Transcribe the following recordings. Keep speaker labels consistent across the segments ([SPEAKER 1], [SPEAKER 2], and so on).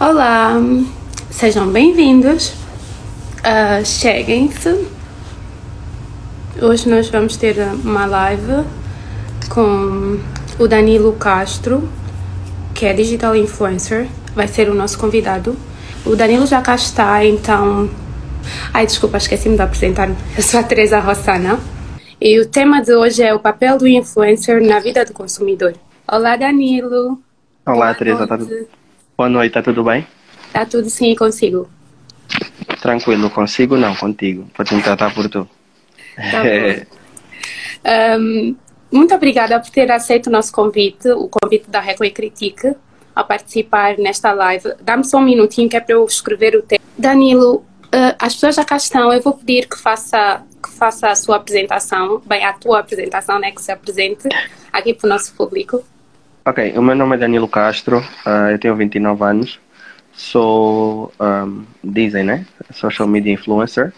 [SPEAKER 1] Olá, sejam bem-vindos. Uh, Cheguem-se. Hoje nós vamos ter uma live com o Danilo Castro, que é digital influencer, vai ser o nosso convidado. O Danilo já cá está, então. Ai, desculpa, esqueci-me de apresentar. Eu sou a Teresa Rossana. E o tema de hoje é o papel do influencer na vida do consumidor. Olá, Danilo.
[SPEAKER 2] Olá, Teresa. Tá. Boa noite, tá tudo bem?
[SPEAKER 1] Tá tudo sim consigo.
[SPEAKER 2] Tranquilo, consigo não, contigo. Pode me tratar por tu.
[SPEAKER 1] Tá um, muito obrigada por ter aceito o nosso convite, o convite da Reco e Critique, a participar nesta live. Dá-me só um minutinho que é para eu escrever o tema. Danilo, uh, as pessoas já cá estão, eu vou pedir que faça, que faça a sua apresentação, bem, a tua apresentação, né, que se apresente aqui para o nosso público.
[SPEAKER 2] Ok, o meu nome é Danilo Castro, uh, eu tenho 29 anos, sou, um, dizem, né, social media influencer,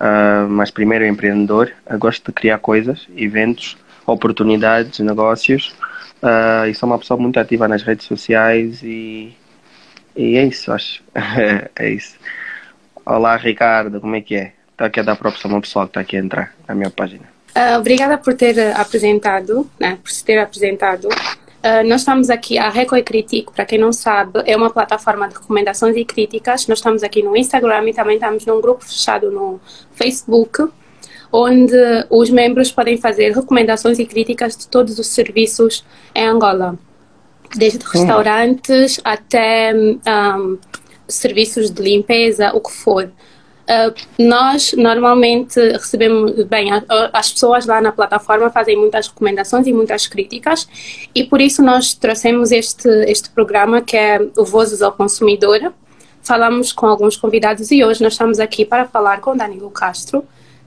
[SPEAKER 2] uh, mas primeiro empreendedor, eu gosto de criar coisas, eventos, oportunidades, negócios, uh, e sou uma pessoa muito ativa nas redes sociais e, e é isso, acho, é isso. Olá Ricardo, como é que é? Está aqui a dar para uma pessoa que está aqui a entrar na minha página.
[SPEAKER 1] obrigada por ter apresentado, né, por se ter apresentado. Uh, nós estamos aqui, a Reco e Critico, para quem não sabe, é uma plataforma de recomendações e críticas. Nós estamos aqui no Instagram e também estamos num grupo fechado no Facebook, onde os membros podem fazer recomendações e críticas de todos os serviços em Angola, desde restaurantes até um, serviços de limpeza, o que for. Uh, nós normalmente recebemos, bem, a, a, as pessoas lá na plataforma fazem muitas recomendações e muitas críticas e por isso nós trouxemos este, este programa que é o Vozes ao Consumidor. Falamos com alguns convidados e hoje nós estamos aqui para falar com Danilo Castro,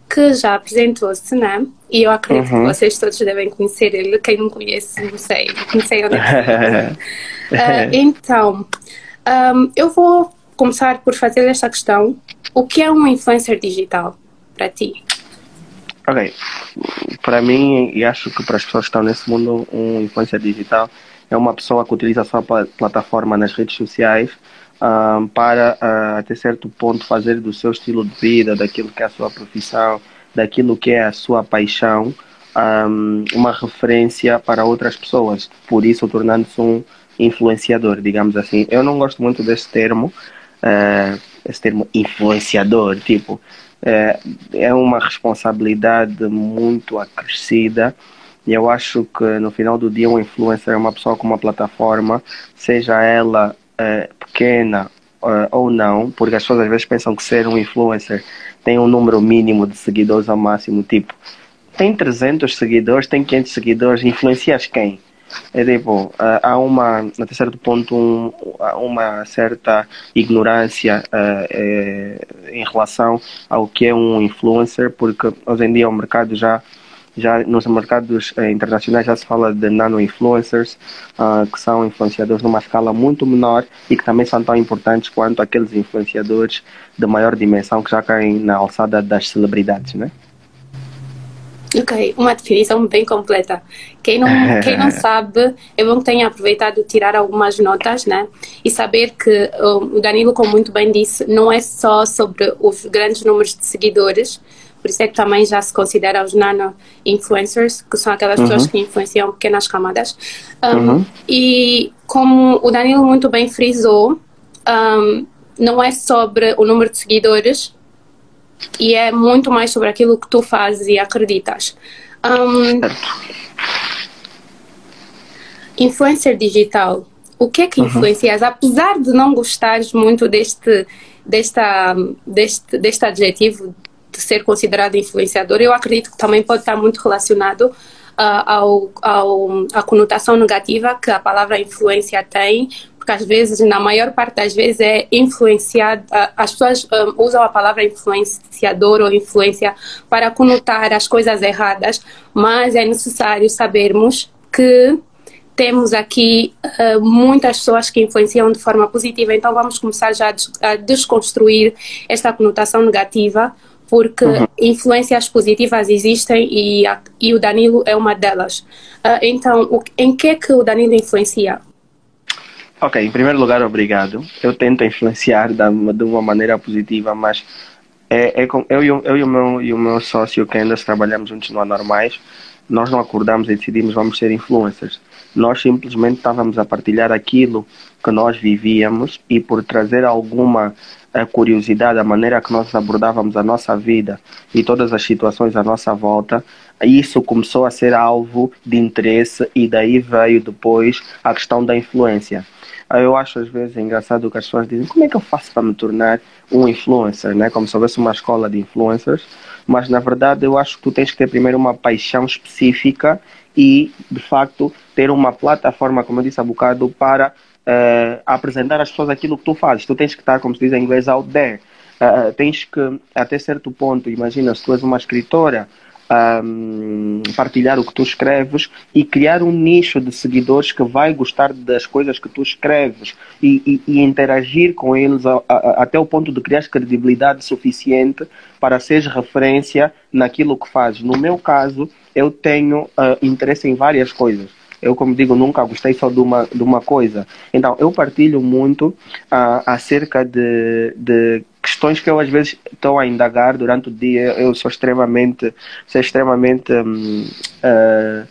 [SPEAKER 1] que já apresentou-se, né? E eu acredito uhum. que vocês todos devem conhecer ele. Quem não conhece, não sei, não sei onde é que uh, Então, um, eu vou começar por fazer esta questão o que é um influencer digital para ti?
[SPEAKER 2] Ok. Para mim, e acho que para as pessoas que estão nesse mundo, um influencer digital é uma pessoa que utiliza a sua plataforma nas redes sociais um, ah, para, uh, até certo ponto, fazer do seu estilo de vida, daquilo que é a sua profissão, daquilo que é a sua paixão, um, ah, uma referência para outras pessoas. Por isso, tornando-se um influenciador, digamos assim. Eu não gosto muito desse termo. Uh, esse termo influenciador, tipo, é, é uma responsabilidade muito acrescida e eu acho que no final do dia um influencer é uma pessoa com uma plataforma, seja ela é, pequena ou não, porque as pessoas às vezes pensam que ser um influencer tem um número mínimo de seguidores ao máximo, tipo, tem 300 seguidores, tem 500 seguidores, influencias quem? É tipo, há uma, até certo ponto, um, uma certa ignorância uh, é, em relação ao que é um influencer, porque hoje em dia o mercado já já nos mercados eh, internacionais já se fala de nano-influencers, uh, que são influenciadores numa escala muito menor e que também são tão importantes quanto aqueles influenciadores de maior dimensão que já caem na alçada das celebridades, né?
[SPEAKER 1] Ok, uma definição bem completa. Quem não, quem não sabe, é bom que tenha aproveitado tirar algumas notas, né? E saber que o Danilo, como muito bem disse, não é só sobre os grandes números de seguidores, por isso é que também já se considera os nano-influencers, que são aquelas uhum. pessoas que influenciam pequenas camadas. Um, uhum. E como o Danilo muito bem frisou, um, não é sobre o número de seguidores, e é muito mais sobre aquilo que tu fazes e acreditas. Um, influencer digital. O que é que uhum. influencias? Uhum. Apesar de não gostares muito deste, desta, deste, deste adjetivo de ser considerado influenciador, eu acredito que também pode estar muito relacionado uh, ao, ao, à conotação negativa que a palavra influência tem, porque às vezes, na maior parte das vezes, é influenciado, as pessoas um, usam a palavra influenciador ou influência para conotar as coisas erradas, mas é necessário sabermos que temos aqui uh, muitas pessoas que influenciam de forma positiva, então vamos começar já a desconstruir esta conotação negativa, porque uhum. influências positivas existem e, a, e, o Danilo é uma delas. Uh, então, o, em que é que o Danilo influencia?
[SPEAKER 2] Ok, em primeiro lugar, obrigado. Eu tento influenciar de uma maneira positiva, mas é, é com, eu, eu, e o meu, e o meu sócio ainda trabalhamos juntos no Anormais, nós não acordamos e decidimos vamos ser influencers. Nós simplesmente estávamos a partilhar aquilo que nós vivíamos e por trazer alguma a curiosidade, a maneira que nós abordávamos a nossa vida e todas as situações à nossa volta, isso começou a ser alvo de interesse e daí veio depois a questão da influência. Eu acho às vezes engraçado que as pessoas dizem como é que eu faço para me tornar um influencer, né? como se houvesse uma escola de influencers, mas na verdade eu acho que tu tens que ter primeiro uma paixão específica e de facto ter uma plataforma, como eu disse há bocado, para uh, apresentar às pessoas aquilo que tu fazes. Tu tens que estar, como se diz em inglês, out there. Uh, tens que, até certo ponto, imagina, se tu és uma escritora, um, partilhar o que tu escreves e criar um nicho de seguidores que vai gostar das coisas que tu escreves e, e, e interagir com eles a, a, até o ponto de criar credibilidade suficiente para seres referência naquilo que fazes. No meu caso, eu tenho uh, interesse em várias coisas eu, como digo, nunca gostei só de uma, de uma coisa. Então, eu partilho muito uh, acerca de, de questões que eu às vezes estou a indagar durante o dia. Eu sou extremamente, sou extremamente, um, uh,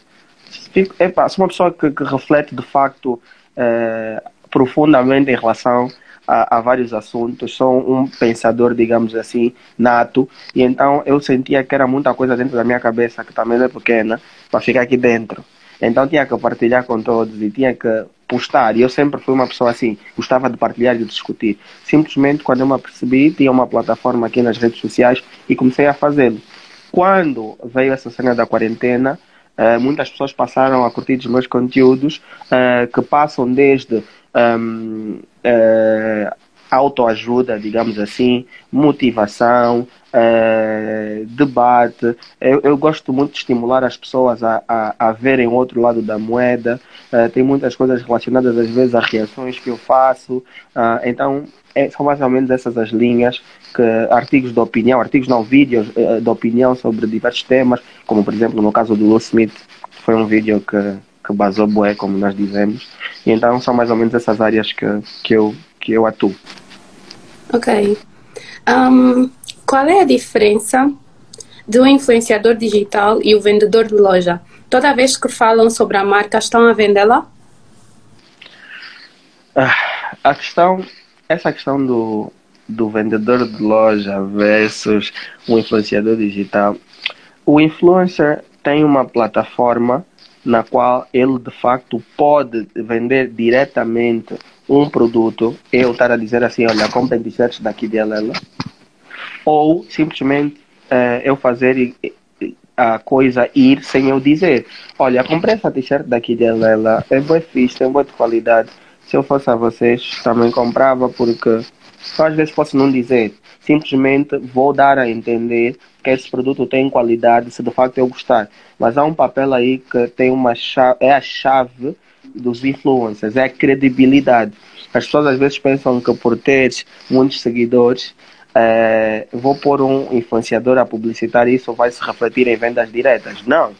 [SPEAKER 2] fico, epa, sou uma pessoa que, que reflete de facto uh, profundamente em relação a, a, vários assuntos. Sou um pensador, digamos assim, nato. E então eu sentia que era muita coisa dentro da minha cabeça que também é pequena para ficar aqui dentro. Então tinha que partilhar com todos e tinha que postar. E eu sempre fui uma pessoa assim, gostava de partilhar e de discutir. Simplesmente quando eu me apercebi, tinha uma plataforma aqui nas redes sociais e comecei a fazê-lo. Quando veio essa cena da quarentena, uh, muitas pessoas passaram a curtir os meus conteúdos, uh, que passam desde um, uh, autoajuda, digamos assim, motivação, uh, debate. Eu, eu, gosto muito de estimular as pessoas a, a, a verem o outro lado da moeda. Uh, tem muitas coisas relacionadas, às vezes, a reações que eu faço. Uh, então, é, são mais ou menos essas as linhas que artigos de opinião, artigos não, vídeos de opinião sobre diversos temas, como, por exemplo, no caso do Will Smith, foi um vídeo que que basou bué, como nós dizemos. E então são mais ou menos essas áreas que, que, eu, que eu atuo.
[SPEAKER 1] Ok. Um, qual é a diferença do influenciador digital e o vendedor de loja? Toda vez que falam sobre a marca, estão a vendê-la?
[SPEAKER 2] Ah, a questão, essa questão do, do vendedor de loja versus o influenciador digital. O influencer tem uma plataforma na qual ele de facto pode vender diretamente um produto, eu estar a dizer assim, olha, comprem t-shirts daqui de Lela, ou simplesmente uh, eu fazer a coisa ir sem eu dizer, olha, comprei essa t-shirt daqui de Lela, é boa fixe, é boa de qualidade, se eu fosse a vocês também comprava porque às vezes posso não dizer, simplesmente vou dar a entender que esse produto tem qualidade se de facto eu gostar. Mas há um papel aí que tem uma chave, é a chave dos influencers, é a credibilidade. As pessoas às vezes pensam que por ter muitos seguidores, é, vou pôr um influenciador a publicitar isso vai se refletir em vendas diretas. Não.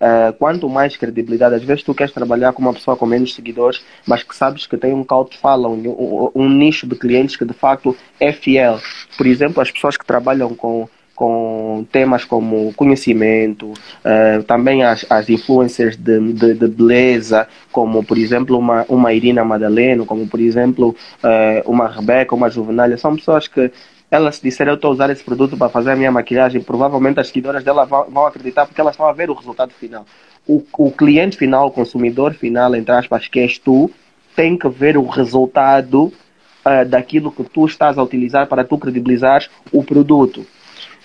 [SPEAKER 2] Uh, quanto mais credibilidade, às vezes tu queres trabalhar com uma pessoa com menos seguidores, mas que sabes que tem um call fala, um, um, um, nicho de clientes que de facto é fiel. Por exemplo, as pessoas que trabalham com com temas como conhecimento, uh, também as, as influencers de, de, de, beleza, como por exemplo uma, uma Irina Madaleno, como por exemplo uh, uma Rebeca, uma Juvenália, são pessoas que elas disseram eu estou a usar esse produto para fazer a minha maquilhagem, provavelmente as seguidoras dela vão, vão acreditar porque elas vão ver o resultado final. O, o cliente final, o consumidor final, entre aspas, que és tu, tem que ver o resultado uh, daquilo que tu estás a utilizar para tu credibilizar o produto.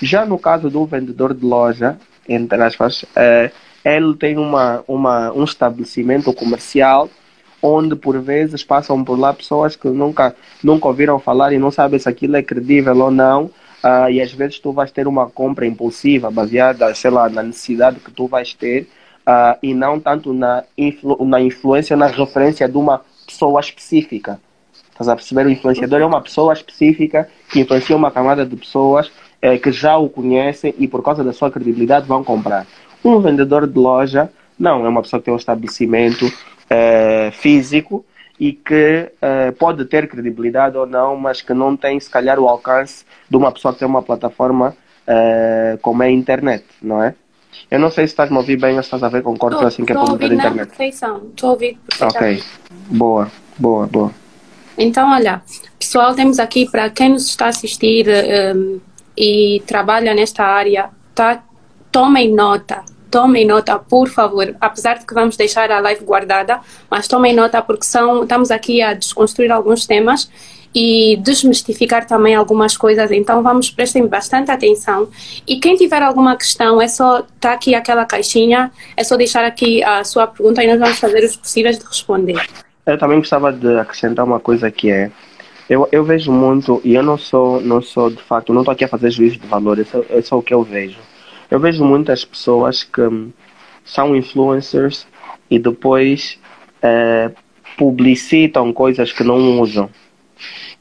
[SPEAKER 2] Já no caso do vendedor de loja, entre aspas, é, ele tem uma, uma, um estabelecimento comercial onde por vezes passam por lá pessoas que nunca, nunca ouviram falar e não sabem se aquilo é credível ou não. Uh, e às vezes tu vais ter uma compra impulsiva baseada, sei lá, na necessidade que tu vais ter uh, e não tanto na, influ na influência, na referência de uma pessoa específica. Estás a perceber? O influenciador é uma pessoa específica que influencia uma camada de pessoas é, que já o conhecem e por causa da sua credibilidade vão comprar. Um vendedor de loja, não, é uma pessoa que tem um estabelecimento é, físico e que uh, pode ter credibilidade ou não, mas que não tem, se calhar, o alcance de uma pessoa que tem uma plataforma uh, como é a internet, não é? Eu não sei se estás a ouvir bem ou se estás a ver com cortes assim que é público da internet.
[SPEAKER 1] Estou a ouvir
[SPEAKER 2] Ok, boa, boa, boa.
[SPEAKER 1] Então, olha, pessoal, temos aqui para quem nos está a assistir um, e trabalha nesta área, tá? tomem nota tomem nota, por favor. Apesar de que vamos deixar a live guardada, mas tomem nota porque são, estamos aqui a desconstruir alguns temas e desmistificar também algumas coisas. Então vamos prestem bastante atenção. E quem tiver alguma questão, é só tá aqui aquela caixinha, é só deixar aqui a sua pergunta e nós vamos fazer os possíveis de responder.
[SPEAKER 2] Eu também gostava de acrescentar uma coisa que é eu, eu vejo muito e eu não sou não sou de facto não estou aqui a fazer juízo de valor, isso é só o que eu vejo eu vejo muitas pessoas que são influencers e depois é, publicitam coisas que não usam.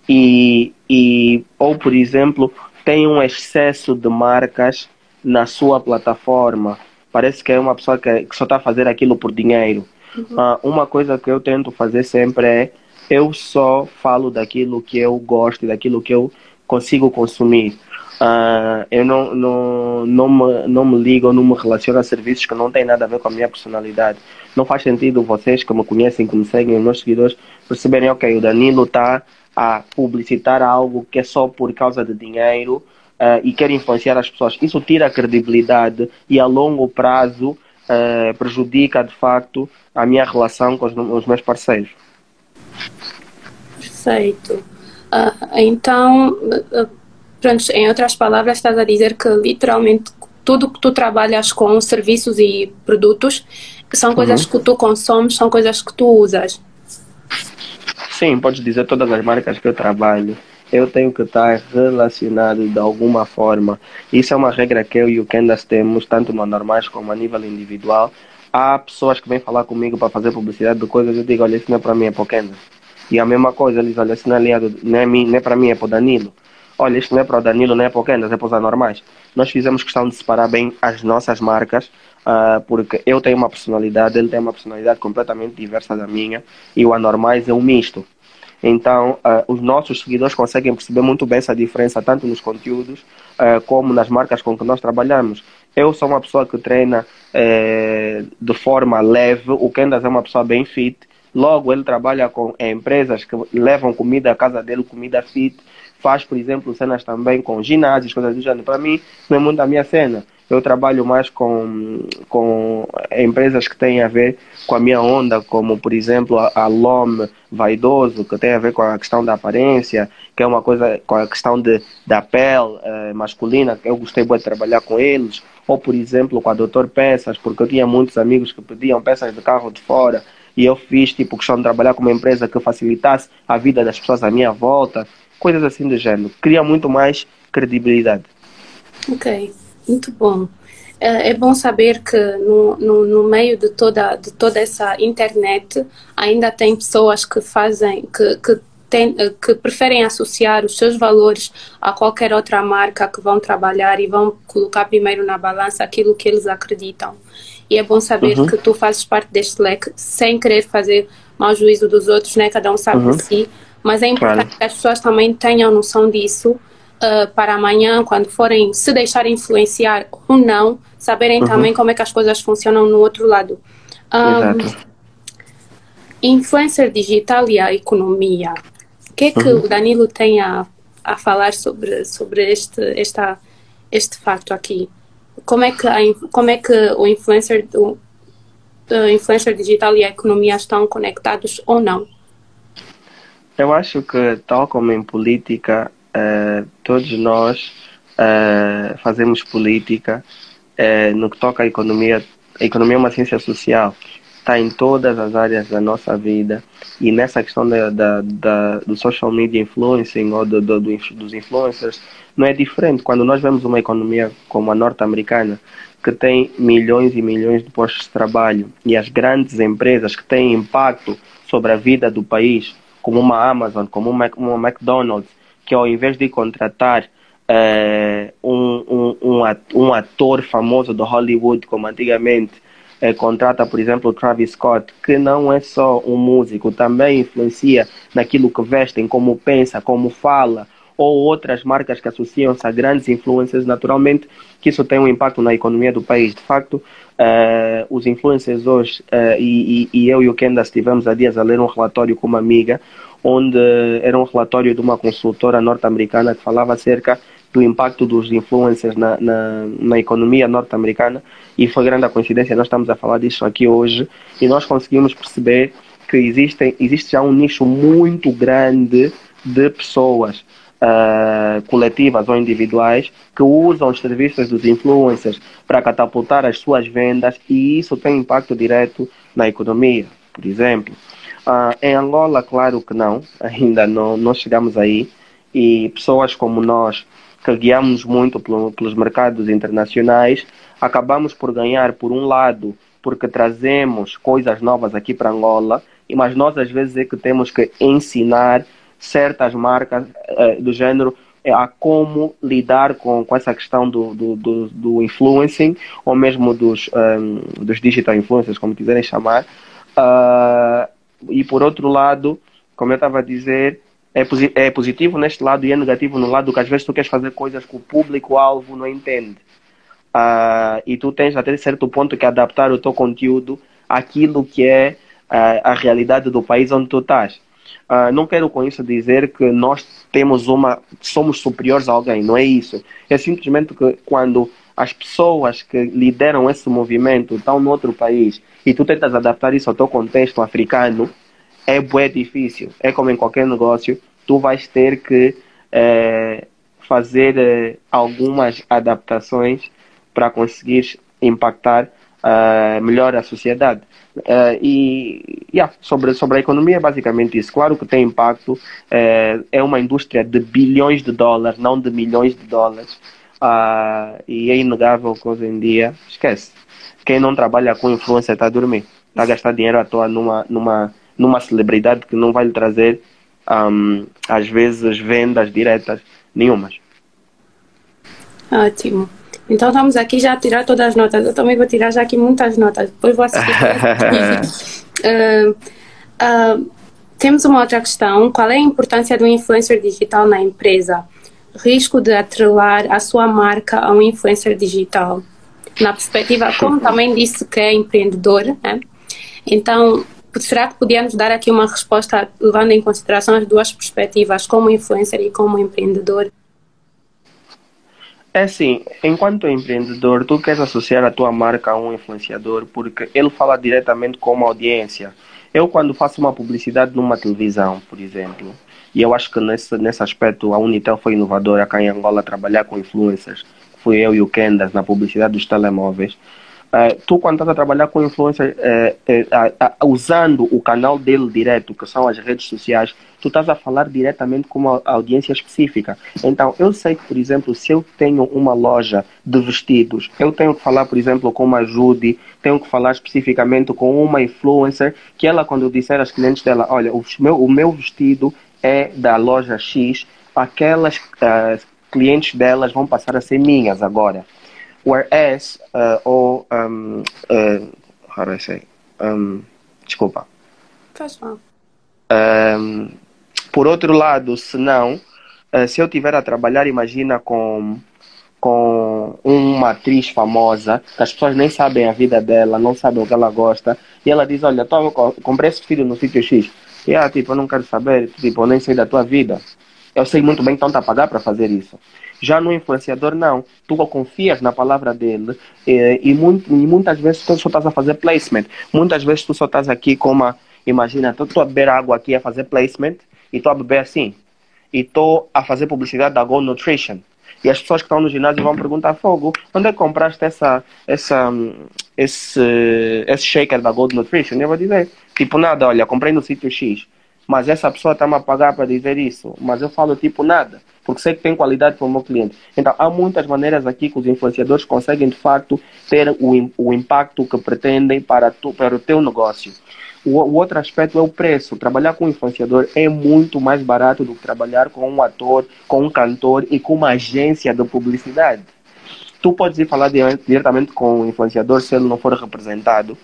[SPEAKER 2] E, e, ou, por exemplo, tem um excesso de marcas na sua plataforma. Parece que é uma pessoa que, que só está a fazer aquilo por dinheiro. Uhum. Uh, uma coisa que eu tento fazer sempre é eu só falo daquilo que eu gosto, daquilo que eu consigo consumir. Uh, eu não, não, não, me, não me ligo, não me relaciono a serviços que não têm nada a ver com a minha personalidade. Não faz sentido vocês que me conhecem, que me seguem, os meus seguidores, perceberem, ok, o Danilo está a publicitar algo que é só por causa de dinheiro uh, e quer influenciar as pessoas. Isso tira a credibilidade e a longo prazo uh, prejudica, de facto, a minha relação com os, os meus parceiros.
[SPEAKER 1] Perfeito. então Pronto, em outras palavras, estás a dizer que literalmente tudo que tu trabalhas com serviços e produtos são uhum. coisas que tu consomes, são coisas que tu usas.
[SPEAKER 2] Sim, podes dizer todas as marcas que eu trabalho. Eu tenho que estar relacionado de alguma forma. Isso é uma regra que eu e o Kendas temos, tanto no normais como a nível individual. Há pessoas que vêm falar comigo para fazer publicidade de coisas, eu digo, olha, isso não é para mim, é para o Kendas. E a mesma coisa, eles, olha, isso não é, aliado, não é, mim, não é para mim, é para o Danilo olha, isto não é para o Danilo, não é para o Kendas, é para os anormais. Nós fizemos questão de separar bem as nossas marcas, uh, porque eu tenho uma personalidade, ele tem uma personalidade completamente diversa da minha, e o anormais é um misto. Então, uh, os nossos seguidores conseguem perceber muito bem essa diferença, tanto nos conteúdos uh, como nas marcas com que nós trabalhamos. Eu sou uma pessoa que treina eh, de forma leve, o Kendas é uma pessoa bem fit, logo ele trabalha com empresas que levam comida à casa dele, comida fit, faz, por exemplo, cenas também com ginásios, coisas do gênero. Para mim, não é muito a minha cena. Eu trabalho mais com, com empresas que têm a ver com a minha onda, como, por exemplo, a, a LOM Vaidoso, que tem a ver com a questão da aparência, que é uma coisa com a questão de, da pele eh, masculina, que eu gostei muito de trabalhar com eles. Ou, por exemplo, com a Doutor Peças, porque eu tinha muitos amigos que pediam peças de carro de fora e eu fiz tipo questão de trabalhar com uma empresa que facilitasse a vida das pessoas à minha volta coisas assim do gênero. Cria muito mais credibilidade.
[SPEAKER 1] Ok, muito bom. É, é bom saber que no, no, no, meio de toda, de toda essa internet ainda tem pessoas que fazem, que, que, tem, que preferem associar os seus valores a qualquer outra marca que vão trabalhar e vão colocar primeiro na balança aquilo que eles acreditam. E é bom saber uhum. que tu fazes parte deste leque sem querer fazer mau juízo dos outros, né? Cada um sabe uhum. de si mas é importante claro. que as pessoas também tenham noção disso uh, para amanhã, quando forem se deixarem influenciar ou não, saberem uhum. também como é que as coisas funcionam no outro lado. Um, Exato. Influencer digital e a economia. O que é que uhum. o Danilo tem a, a falar sobre, sobre este, esta, este facto aqui? Como é que, a, como é que o influencer, o, o influencer digital e a economia estão conectados ou não?
[SPEAKER 2] Eu acho que, tal como em política, uh, todos nós uh, fazemos política uh, no que toca à economia. A economia é uma ciência social, está em todas as áreas da nossa vida e nessa questão da, da, da do social media influencing ou do, do, dos influencers não é diferente. Quando nós vemos uma economia como a norte-americana, que tem milhões e milhões de postos de trabalho e as grandes empresas que têm impacto sobre a vida do país como uma Amazon, como uma, uma McDonald's, que ao invés de contratar uh, um, um, um, ator famoso do Hollywood, como antigamente, eh, contrata, por exemplo, o Travis Scott, que não é só um músico, também influencia naquilo que vestem, como pensa, como fala, ou outras marcas que associam-se a grandes influências, naturalmente que isso tem um impacto na economia do país. De facto, uh, os influencers hoje, uh, e, e, eu e o Kenda estivemos há dias a ler um relatório com uma amiga, onde era um relatório de uma consultora norte-americana que falava acerca do impacto dos influencers na, na, na economia norte-americana e foi grande a coincidência, nós estamos a falar disso aqui hoje e nós conseguimos perceber que existem, existe já um nicho muito grande de pessoas uh, coletivas ou individuais que usam os serviços dos influencers para catapultar as suas vendas e isso tem impacto direto na economia, por exemplo. Uh, em Angola, claro que não, ainda não, não chegamos aí e pessoas como nós que guiamos muito pelo, pelos mercados internacionais, acabamos por ganhar, por um lado, porque trazemos coisas novas aqui para Angola, mas nós às vezes é que temos que ensinar certas marcas uh, do gênero eh, a como lidar com, com essa questão do, do, do, do influencing ou mesmo dos, um, ehm, dos digital influencers, como quiserem chamar. Uh, e por outro lado, como eu estava a dizer, é, posi é positivo neste lado e é negativo no lado que às vezes tu queres fazer coisas que o público-alvo não entende. Uh, e tu tens até certo ponto que adaptar o teu conteúdo àquilo que é uh, a realidade do país onde tu estás. Uh, não quero com isso dizer que nós temos uma, somos superiores a alguém, não é isso. É simplesmente que quando as pessoas que lideram esse movimento estão no outro país e tu tentas adaptar isso ao teu contexto africano, é bué difícil. É como em qualquer negócio, tu vais ter que é, fazer é, algumas adaptações para conseguir impactar uh, melhor a sociedade. Uh, e yeah, sobre, sobre a economia basicamente isso. Claro que tem impacto, uh, é uma indústria de bilhões de dólares, não de milhões de dólares. E é inegável que hoje em dia, esquece, quem não trabalha com influência está a dormir, está a gastar dinheiro à toa numa, numa, numa celebridade que não vai lhe trazer, um, às vezes, vendas diretas nenhumas.
[SPEAKER 1] Ótimo. Então estamos aqui já a tirar todas as notas. Eu também vou tirar já aqui muitas notas. Depois vou assistir. uh, uh, temos uma outra questão. Qual é a importância do influencer digital na empresa? Risco de atrelar a sua marca a um influencer digital. Na perspectiva, como também disse que é empreendedor, né? Então, será que podíamos dar aqui uma resposta levando em consideração as duas perspectivas, como influencer e como empreendedor?
[SPEAKER 2] É assim, enquanto empreendedor, tu queres associar a tua marca a um influenciador porque ele fala diretamente com uma audiência. Eu, quando faço uma publicidade numa televisão, por exemplo, e eu acho que nesse, nesse aspecto a Unitel foi inovadora cá em Angola trabalhar com influencers, fui eu e o Kendas na publicidade dos telemóveis. Uh, tu, quando estás a trabalhar com influencer, uh, uh, usando o canal dele direto, que são as redes sociais, tu estás a falar diretamente com uma audiência específica. Então, eu sei que, por exemplo, se eu tenho uma loja de vestidos, eu tenho que falar, por exemplo, com uma Judy, tenho que falar especificamente com uma influencer, que ela, quando eu disser às clientes dela, olha, o meu, o meu vestido é da loja X, aquelas clientes delas vão passar a ser minhas agora. Whereas, uh, or, um, uh, how do I say? Um, desculpa.
[SPEAKER 1] Faz mal.
[SPEAKER 2] Um, por outro lado, se não, uh, se eu tiver a trabalhar, imagina com com uma atriz famosa, que as pessoas nem sabem a vida dela, não sabem o que ela gosta, e ela diz, olha, tô, comprei esse filho no sítio X. E ela, tipo, eu não quero saber, tipo, eu nem sei da tua vida. Eu sei muito bem que estão a pagar para fazer isso. Já no influenciador, não. Tu confias na palavra dele e, e, muito, e muitas vezes tu só estás a fazer placement. Muitas vezes tu só estás aqui com uma. Imagina, estou a beber água aqui a fazer placement e estou a beber assim. E estou a fazer publicidade da Go Nutrition. E as pessoas que estão no ginásio vão perguntar: Fogo, onde é que compraste essa, essa, esse, esse shaker da Gold Nutrition? E eu vou dizer: Tipo, nada, olha, comprei no sítio X. Mas essa pessoa está-me a pagar para dizer isso. Mas eu falo tipo nada porque sei que tem qualidade para o meu cliente. Então, há muitas maneiras aqui que os influenciadores conseguem, de facto, ter o, o impacto que pretendem para, tu, para o teu negócio. O, o, outro aspecto é o preço. Trabalhar com um influenciador é muito mais barato do que trabalhar com um ator, com um cantor e com uma agência de publicidade. tu podes ir falar diretamente com o influenciador se ele não for representado.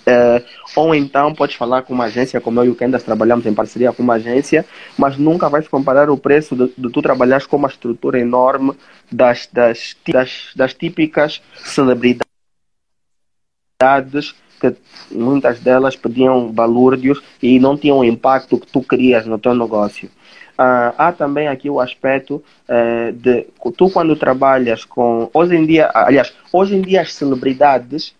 [SPEAKER 2] Uh, ou então podes falar com uma agência, como eu e o Kendas trabalhamos em parceria com uma agência, mas nunca vais comparar o preço de, de tu trabalhares com uma estrutura enorme das, das, das, das típicas celebridades que muitas delas pediam balúrdios e não tinham o impacto que tu querias no teu negócio. Uh, há também aqui o aspecto uh, de tu quando trabalhas com hoje em dia, aliás, hoje em dia as celebridades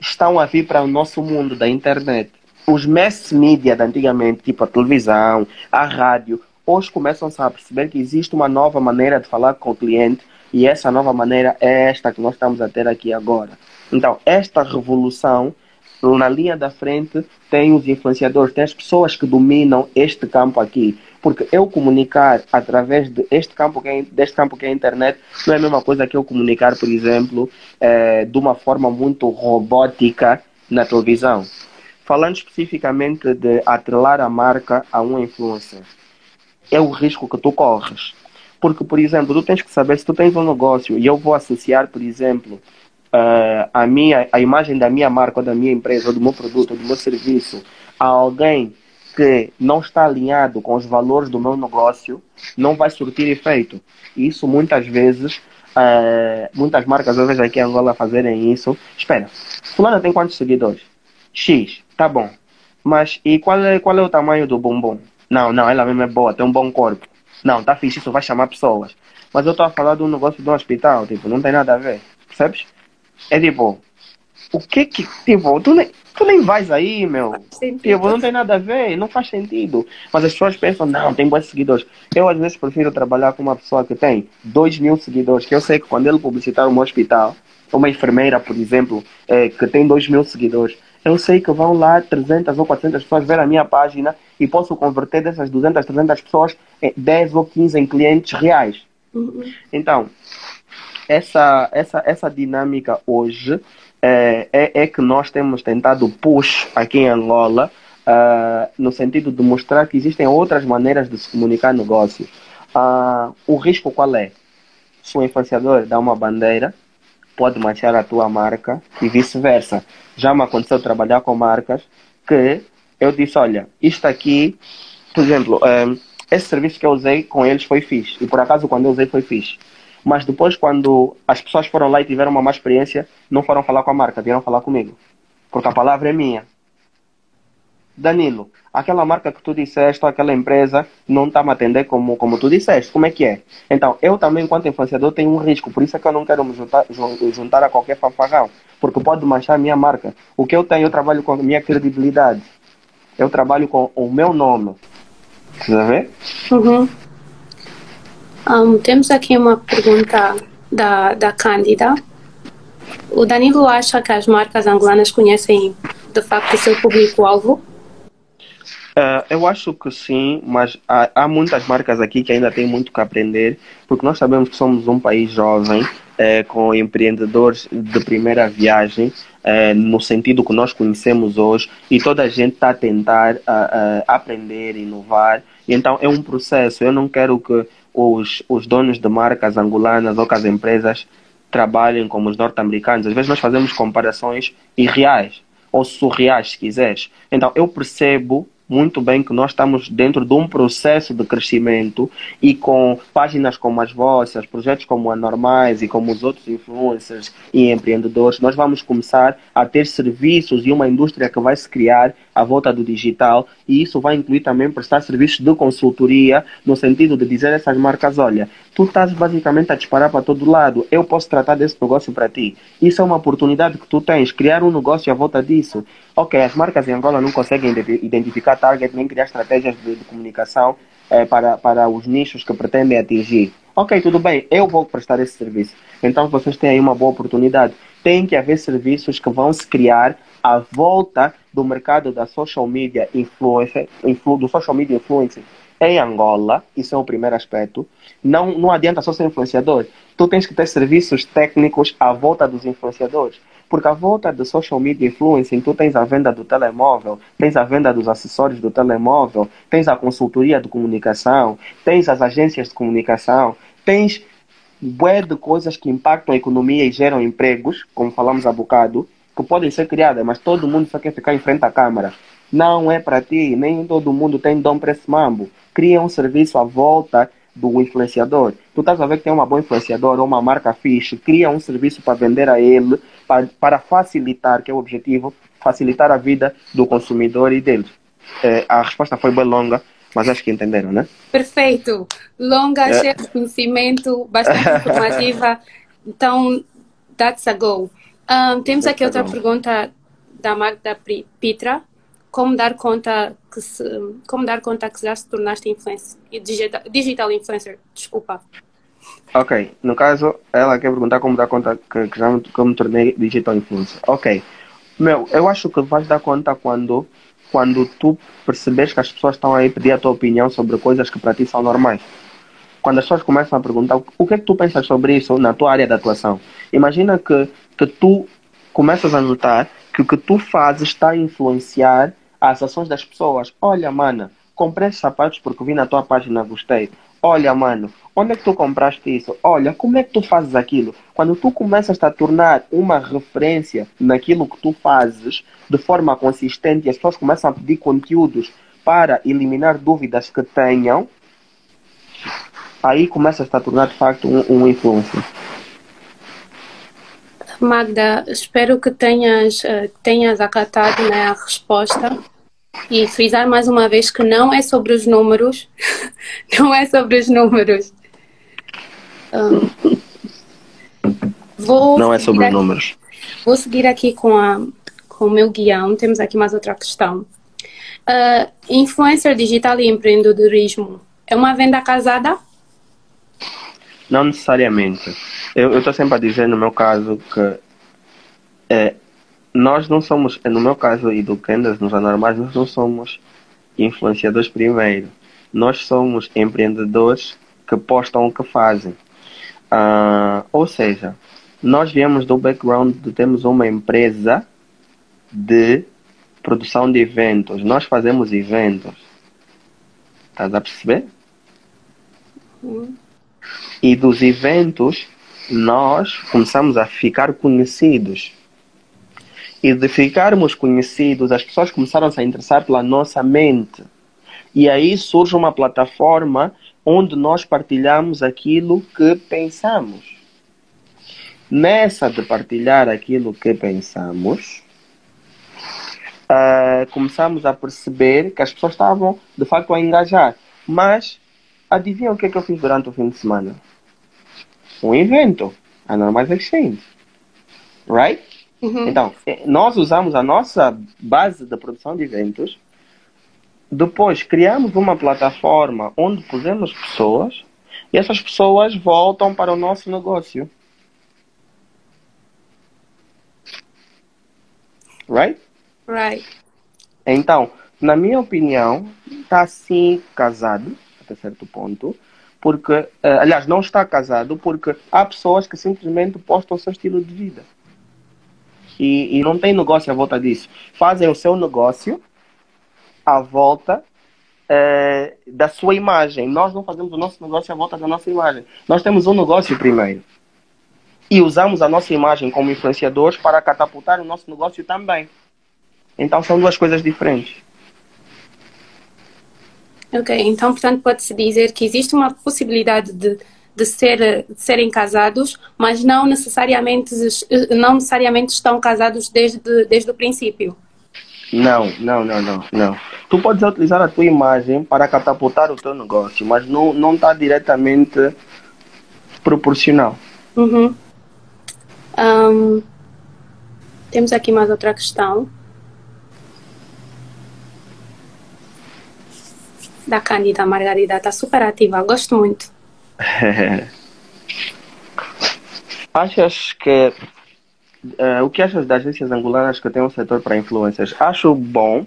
[SPEAKER 2] estão a vir para o nosso mundo da internet. Os mass media de antigamente, tipo a televisão, a rádio, hoje começam-se a perceber que existe uma nova maneira de falar com o cliente e essa nova maneira é esta que nós estamos a ter aqui agora. Então, esta revolução, na linha da frente, tem os influenciadores, tem as pessoas que dominam este campo aqui. Porque eu comunicar através deste campo, que é, deste campo que é a internet não é a mesma coisa que eu comunicar, por exemplo, é, de uma forma muito robótica na televisão. Falando especificamente de atrelar a marca a um influencer, é o risco que tu corres. Porque, por exemplo, tu tens que saber se tu tens um negócio e eu vou associar, por exemplo, uh, a, minha, a imagem da minha marca, ou da minha empresa, ou do meu produto, ou do meu serviço a alguém que não está alinhado com os valores do meu negócio, não vai surtir efeito. Isso muitas vezes, uh, muitas marcas eu vejo aqui em Angola fazerem isso. Espera, fulana tem quantos seguidores? X, tá bom. Mas e qual é, qual é o tamanho do bumbum? Não, não, ela mesmo é boa, tem um bom corpo. Não, tá fixe, isso vai chamar pessoas. Mas eu estou a falar de um negócio de um hospital, tipo, não tem nada a ver, percebes? É tipo, o que que, tipo, tu nem, tu nem vais aí, meu. Tipo, não tem nada a ver, não faz sentido. Mas as pessoas pensam, não, tem bons seguidores. Eu às vezes prefiro trabalhar com uma pessoa que tem 2 mil seguidores, que eu sei que quando ele publicitar um hospital, uma enfermeira, por exemplo, é, que tem 2 mil seguidores, eu sei que vão lá 300 ou 400 pessoas ver a minha página e posso converter dessas 200, 300 pessoas em 10 ou 15 em clientes reais. Uhum. Então, essa, essa, essa dinâmica hoje é, é, é, que nós temos tentado push aqui em Angola uh, no sentido de mostrar que existem outras maneiras de se comunicar negócio. Uh, o risco qual é? Se o influenciador dá uma bandeira, pode manchar a tua marca e vice-versa. Já me aconteceu trabalhar com marcas que eu disse, olha, isto aqui, por exemplo, um, esse serviço que eu usei com eles foi fixe. E por acaso quando eu usei foi fixe. Mas depois, quando as pessoas foram lá e tiveram uma má experiência, não foram falar com a marca, vieram falar comigo. Porque a palavra é minha. Danilo, aquela marca que tu disseste, aquela empresa, não está me atender como, como tu disseste. Como é que é? Então, eu também, enquanto influenciador, tenho um risco. Por isso é que eu não quero me juntar, juntar a qualquer fanfarrão. Porque pode manchar a minha marca. O que eu tenho, eu trabalho com a minha credibilidade. Eu trabalho com o meu nome. Precisa ver?
[SPEAKER 1] Uhum. Um, temos aqui uma pergunta da, da Cândida. O Danilo acha que as marcas angolanas conhecem de facto o seu público-alvo?
[SPEAKER 2] Uh, eu acho que sim, mas há, há, muitas marcas aqui que ainda têm muito que aprender, porque nós sabemos que somos um país jovem, uh, com empreendedores de primeira viagem, uh, no sentido que nós conhecemos hoje, e toda a gente está a tentar aprender, inovar. Então é um processo. Eu não quero que os, os donos de marcas angolanas ou que as empresas trabalhem como os norte-americanos. Às vezes nós fazemos comparações irreais ou surreais, se quiseres. Então eu percebo muito bem que nós estamos dentro de um processo de crescimento e com páginas como as vossas, projetos como a Normais e como os outros influencers e empreendedores, nós vamos começar a ter serviços e uma indústria que vai se criar à volta do digital. E isso vai incluir também prestar serviços de consultoria no sentido de dizer a essas marcas, olha, tu estás basicamente a disparar para todo lado, eu posso tratar desse negócio para ti. Isso é uma oportunidade que tu tens, criar um negócio à volta disso. Ok, as marcas em Angola não conseguem identificar target nem criar estratégias de, de comunicação eh, para, para os nichos que pretendem atingir. Ok, tudo bem, eu vou prestar esse serviço. Então vocês têm aí uma boa oportunidade. Tem que haver serviços que vão se criar à volta do mercado da social media influencer, influ, do social media influencer em Angola, isso é o primeiro aspecto. Não, não adianta só ser influenciador. Tu tens que ter serviços técnicos à volta dos influenciadores. Porque à volta do social media influencing, tu tens a venda do telemóvel, tens a venda dos acessórios do telemóvel, tens a consultoria de comunicação, tens as agências de comunicação, tens bué de coisas que impactam a economia e geram empregos, como falamos há bocado, que podem ser criadas, mas todo mundo só quer ficar em frente à câmara. Não é para ti, nem todo mundo tem dom para esse mambo. Cria um serviço à volta do influenciador. Tu estás a ver que tem uma boa influenciador ou uma marca fixe, cria um serviço para vender a ele, para, para facilitar, que é o objetivo, facilitar a vida do consumidor e deles. É, a resposta foi bem longa, mas acho que entenderam, né?
[SPEAKER 1] Perfeito. Longa, é. cheia de conhecimento, bastante informativa. Então, that's a go. Um, temos aqui outra pergunta da Magda Pitra. Como dar conta que se, como dar conta que já se tornaste influencer, digital, digital influencer? Desculpa.
[SPEAKER 2] Ok, no caso, ela quer perguntar como dar conta que, que já me, que me tornei digital influencer. Ok, meu, eu acho que vais dar conta quando quando tu percebes que as pessoas estão aí pedir a tua opinião sobre coisas que para ti são normais. Quando as pessoas começam a perguntar o que é que tu pensas sobre isso na tua área de atuação. Imagina que, que tu começas a notar que o que tu fazes está a influenciar as ações das pessoas. Olha, mana, comprei sapatos porque vi na tua página, gostei. Olha, mano, onde é que tu compraste isso? Olha, como é que tu fazes aquilo? Quando tu começas a tornar uma referência naquilo que tu fazes de forma consistente e as pessoas começam a pedir conteúdos para eliminar dúvidas que tenham, aí começas a tornar de facto um, um influencer.
[SPEAKER 1] Magda, espero que tenhas, uh, tenhas acatado né, a resposta e frisar mais uma vez que não é sobre os números, não é sobre os números. Um,
[SPEAKER 2] vou não é sobre os números.
[SPEAKER 1] Vou seguir aqui com, a, com o meu guião. Temos aqui mais outra questão. Uh, influencer digital e empreendedorismo é uma venda casada?
[SPEAKER 2] Não necessariamente. Eu estou sempre a dizer, no meu caso, que é, nós não somos, no meu caso e do Candas, nos anormais, nós não somos influenciadores primeiro. Nós somos empreendedores que postam o que fazem. Uh, ou seja, nós viemos do background de termos uma empresa de produção de eventos. Nós fazemos eventos. Estás a perceber? Uhum. E dos eventos, nós começamos a ficar conhecidos e de ficarmos conhecidos, as pessoas começaram a se interessar pela nossa mente. E aí surge uma plataforma onde nós partilhamos aquilo que pensamos. Nessa de partilhar aquilo que pensamos, uh, começamos a perceber que as pessoas estavam de facto a engajar. Mas adivinha o que, é que eu fiz durante o fim de semana? Um evento, a Normais Exchange. Right? Uhum. Então, eh, nós usamos a nossa base de produção de eventos, depois criamos uma plataforma onde pusemos pessoas e essas pessoas voltam para o nosso negócio. Right?
[SPEAKER 1] Right.
[SPEAKER 2] Então, na minha opinião, está sim casado, até certo ponto, porque, uh, aliás, não está casado porque há pessoas que simplesmente postam o seu estilo de vida e, e não tem negócio à volta disso. Fazem o seu negócio à volta é, da sua imagem. Nós não fazemos o nosso negócio à volta da nossa imagem. Nós temos um negócio primeiro. E usamos a nossa imagem como influenciadores para catapultar o nosso negócio também. Então são duas coisas diferentes.
[SPEAKER 1] Ok, então portanto pode-se dizer que existe uma possibilidade de de, ser, de serem casados, mas não necessariamente, não necessariamente estão casados desde, desde o princípio.
[SPEAKER 2] Não, não, não, não, não. Tu podes utilizar a tua imagem para catapultar o teu negócio, mas não não está diretamente proporcional.
[SPEAKER 1] Uhum. Um, temos aqui mais outra questão. Da Cândida Margarida, está super ativa, gosto muito.
[SPEAKER 2] achas que. Uh, o que achas das agências angolanas que têm um setor para influencers? Acho bom.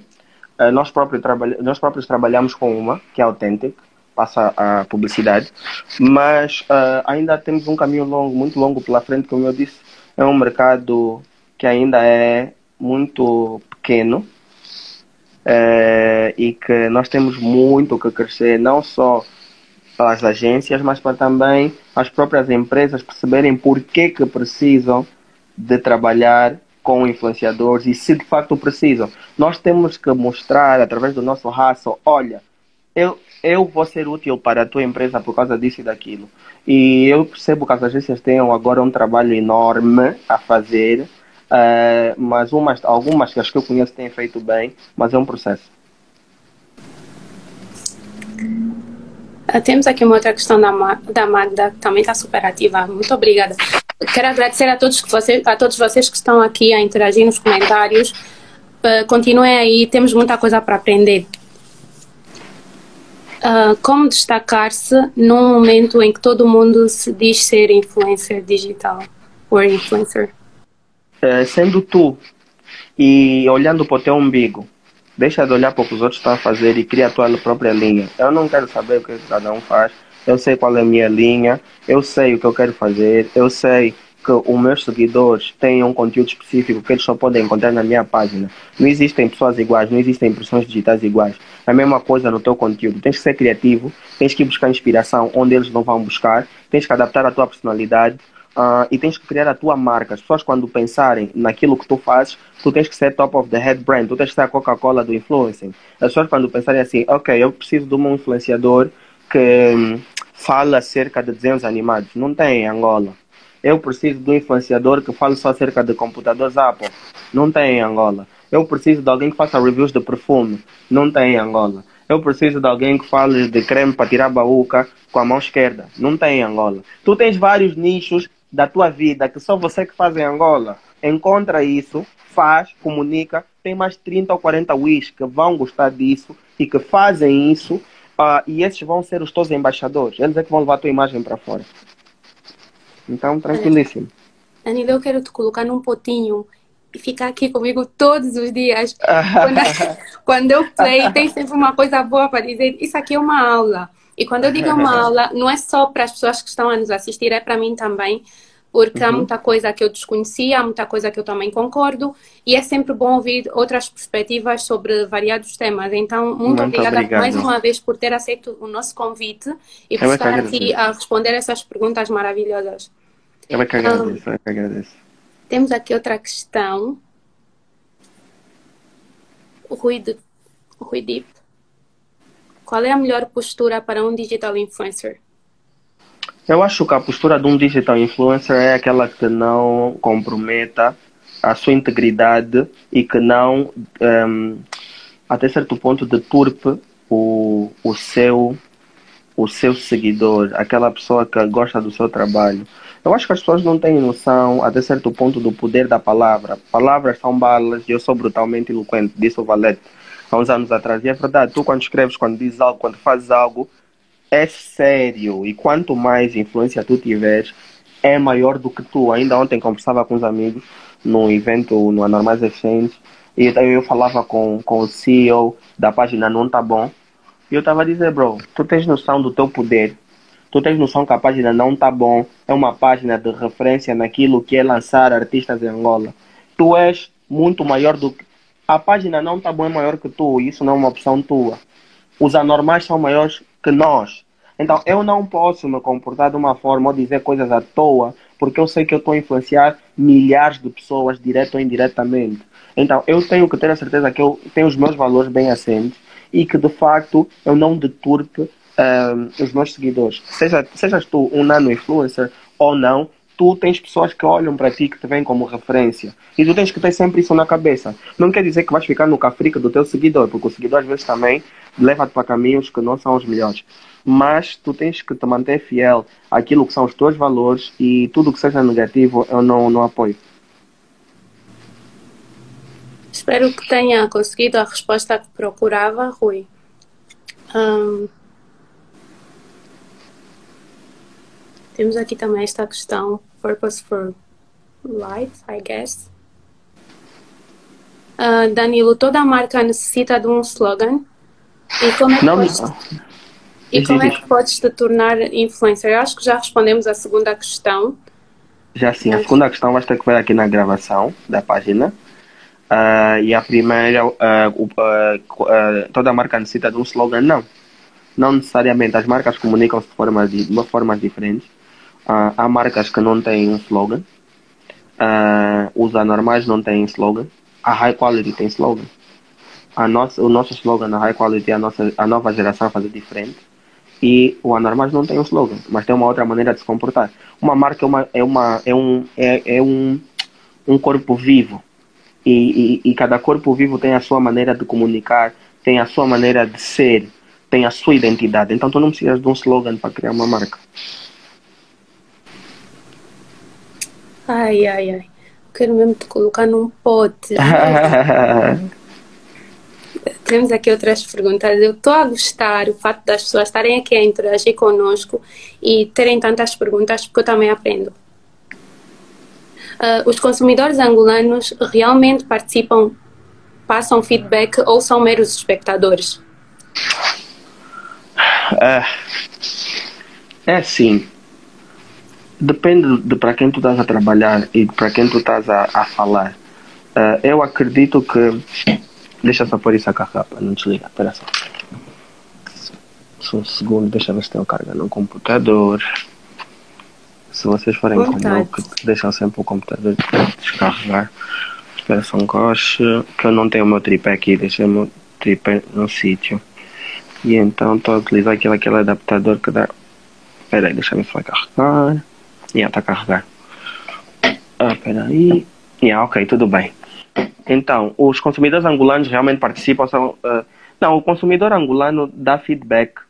[SPEAKER 2] Uh, nós, próprios nós próprios trabalhamos com uma, que é Authentic, passa a publicidade, mas uh, ainda temos um caminho longo, muito longo pela frente, como eu disse, é um mercado que ainda é muito pequeno e que nós temos muito que crescer, não só as agências, mas para também as próprias empresas perceberem por que, que precisam de trabalhar com influenciadores e se de facto precisam. Nós temos que mostrar através do nosso raço, olha, eu, eu vou ser útil para a tua empresa por causa disso e daquilo. E eu percebo que as agências têm agora um trabalho enorme a fazer, uh, mas umas, algumas que as que eu conheço têm feito bem, mas é um processo.
[SPEAKER 1] Uh, temos aqui uma outra questão da, da Magda, que também está super ativa. Muito obrigada. Quero agradecer a todos, que vocês, a todos vocês que estão aqui a interagir nos comentários. Uh, continuem aí, temos muita coisa para aprender. Uh, como destacar-se num momento em que todo mundo se diz ser influencer digital ou influencer?
[SPEAKER 2] Uh, sendo tu e olhando para o teu umbigo, deixa de olhar para o que os outros estão a fazer e cria a tua própria linha. Eu não quero saber o que cada um faz, eu sei qual é a minha linha, eu sei o que eu quero fazer, eu sei que os meus seguidores têm um conteúdo específico que eles só podem encontrar na minha página. Não existem pessoas iguais, não existem impressões digitais iguais. É a mesma coisa no teu conteúdo. Tens que ser criativo, tens que buscar inspiração onde eles não vão buscar, tens que adaptar a tua personalidade uh, e tens que criar a tua marca. As pessoas, quando pensarem naquilo que tu fazes, tu tens que ser top of the head brand, tu tens que ser a Coca-Cola do influencing. As pessoas, quando pensarem assim, ok, eu preciso de um influenciador que hum, fala acerca de desenhos animados. Não tem em Angola. Eu preciso de um influenciador que fale só acerca de computadores Apple. Não tem em Angola. Eu preciso de alguém que faça reviews de perfume. Não tem em Angola. Eu preciso de alguém que fale de creme para tirar a baúca com a mão esquerda. Não tem em Angola. Tu tens vários nichos da tua vida que só você que faz em Angola. Encontra isso, faz, comunica. Tem mais 30 ou 40 wish que vão gostar disso e que fazem isso Uh, e esses vão ser os teus embaixadores. Eles é que vão levar a tua imagem para fora. Então, tranquilíssimo.
[SPEAKER 1] Anila, eu quero te colocar num potinho e ficar aqui comigo todos os dias. quando, quando eu play, tem sempre uma coisa boa para dizer. Isso aqui é uma aula. E quando eu digo uma aula, não é só para as pessoas que estão a nos assistir, é para mim também porque uhum. há muita coisa que eu desconhecia, há muita coisa que eu também concordo, e é sempre bom ouvir outras perspectivas sobre variados temas. Então, muito, muito obrigada obrigado. mais uma vez por ter aceito o nosso convite e por estar aqui a responder essas perguntas maravilhosas.
[SPEAKER 2] Eu é que agradeço, eu é que agradeço.
[SPEAKER 1] Temos aqui outra questão. O Rui, de, Rui Deep. Qual é a melhor postura para um digital influencer?
[SPEAKER 2] Eu acho que a postura de um digital influencer é aquela que não comprometa a sua integridade e que não, um, até certo ponto, deturpe o, o, seu, o seu seguidor, aquela pessoa que gosta do seu trabalho. Eu acho que as pessoas não têm noção, até certo ponto, do poder da palavra. Palavras são balas e eu sou brutalmente eloquente, disse o Valete há uns anos atrás. E é verdade, tu quando escreves, quando dizes algo, quando fazes algo, é sério. E quanto mais influência tu tiveres, é maior do que tu. Ainda ontem conversava com os amigos num evento no Anormais Exchange e eu falava com, com o CEO da página Não Tá Bom. E eu estava a dizer, bro, tu tens noção do teu poder. Tu tens noção que a página Não Tá Bom é uma página de referência naquilo que é lançar artistas em Angola. Tu és muito maior do que. A página Não Tá Bom é maior que tu. Isso não é uma opção tua. Os anormais são maiores que nós. Então, eu não posso me comportar de uma forma ou dizer coisas à toa, porque eu sei que eu estou a influenciar milhares de pessoas, direto ou indiretamente. Então, eu tenho que ter a certeza que eu tenho os meus valores bem assentes e que, de facto, eu não deturpe um, eh, os meus seguidores. Seja, sejas tu um nano influencer ou não, tu tens pessoas que olham para ti, que te veem como referência. E tu tens que ter sempre isso na cabeça. Não quer dizer que vais ficar no cafrica do teu seguidor, porque o seguidor às vezes também leva-te para caminhos que não são os melhores. Mas tu tens que te manter fiel àquilo que são os teus valores e tudo que seja negativo eu não, não apoio.
[SPEAKER 1] Espero que tenha conseguido a resposta que procurava, Rui. Um, temos aqui também esta questão, purpose for life, I guess. Uh, Danilo, toda marca necessita de um slogan e como é que, não, podes, não. E como é que podes te tornar influencer? Eu acho que já respondemos a segunda questão.
[SPEAKER 2] Já sim, a segunda questão vai ter que ver aqui na gravação da página. Uh, e a primeira, uh, uh, toda marca necessita de um slogan? Não. Não necessariamente, as marcas comunicam-se de, de, de formas diferentes. Uh, há marcas que não têm um slogan. Uh, os anormais não têm slogan. A high quality tem slogan. A nossa, o nosso slogan na high quality é a, nossa, a nova geração fazer diferente. E o anormais não tem um slogan, mas tem uma outra maneira de se comportar. Uma marca é, uma, é, uma, é, um, é, é um, um corpo vivo. E, e, e cada corpo vivo tem a sua maneira de comunicar, tem a sua maneira de ser, tem a sua identidade. Então tu não precisas de um slogan para criar uma marca.
[SPEAKER 1] Ai, ai, ai. Quero mesmo te colocar num pote. Temos aqui outras perguntas. Eu estou a gostar o fato das pessoas estarem aqui a interagir conosco e terem tantas perguntas, porque eu também aprendo. Uh, os consumidores angolanos realmente participam, passam feedback ou são meros espectadores?
[SPEAKER 2] É, é sim. Depende de para quem tu estás a trabalhar e para quem tu estás a, a falar. Uh, eu acredito que. Deixa só pôr isso a carregar para não desligar. Espera só. Só um segundo, deixa ver se tem carga no computador. Se vocês forem como que deixam sempre o computador descarregar. Espera só um coche. Que eu não tenho o meu tripé aqui, deixei o meu tripé no sítio. E então estou a utilizar aquele, aquele adaptador que dá. Espera aí, deixa eu ver se vai carregar. Yeah, a carregar. Ah, espera aí. Yeah, ok, tudo bem. Então, os consumidores angolanos realmente participam. São, uh, não, o consumidor angolano dá feedback,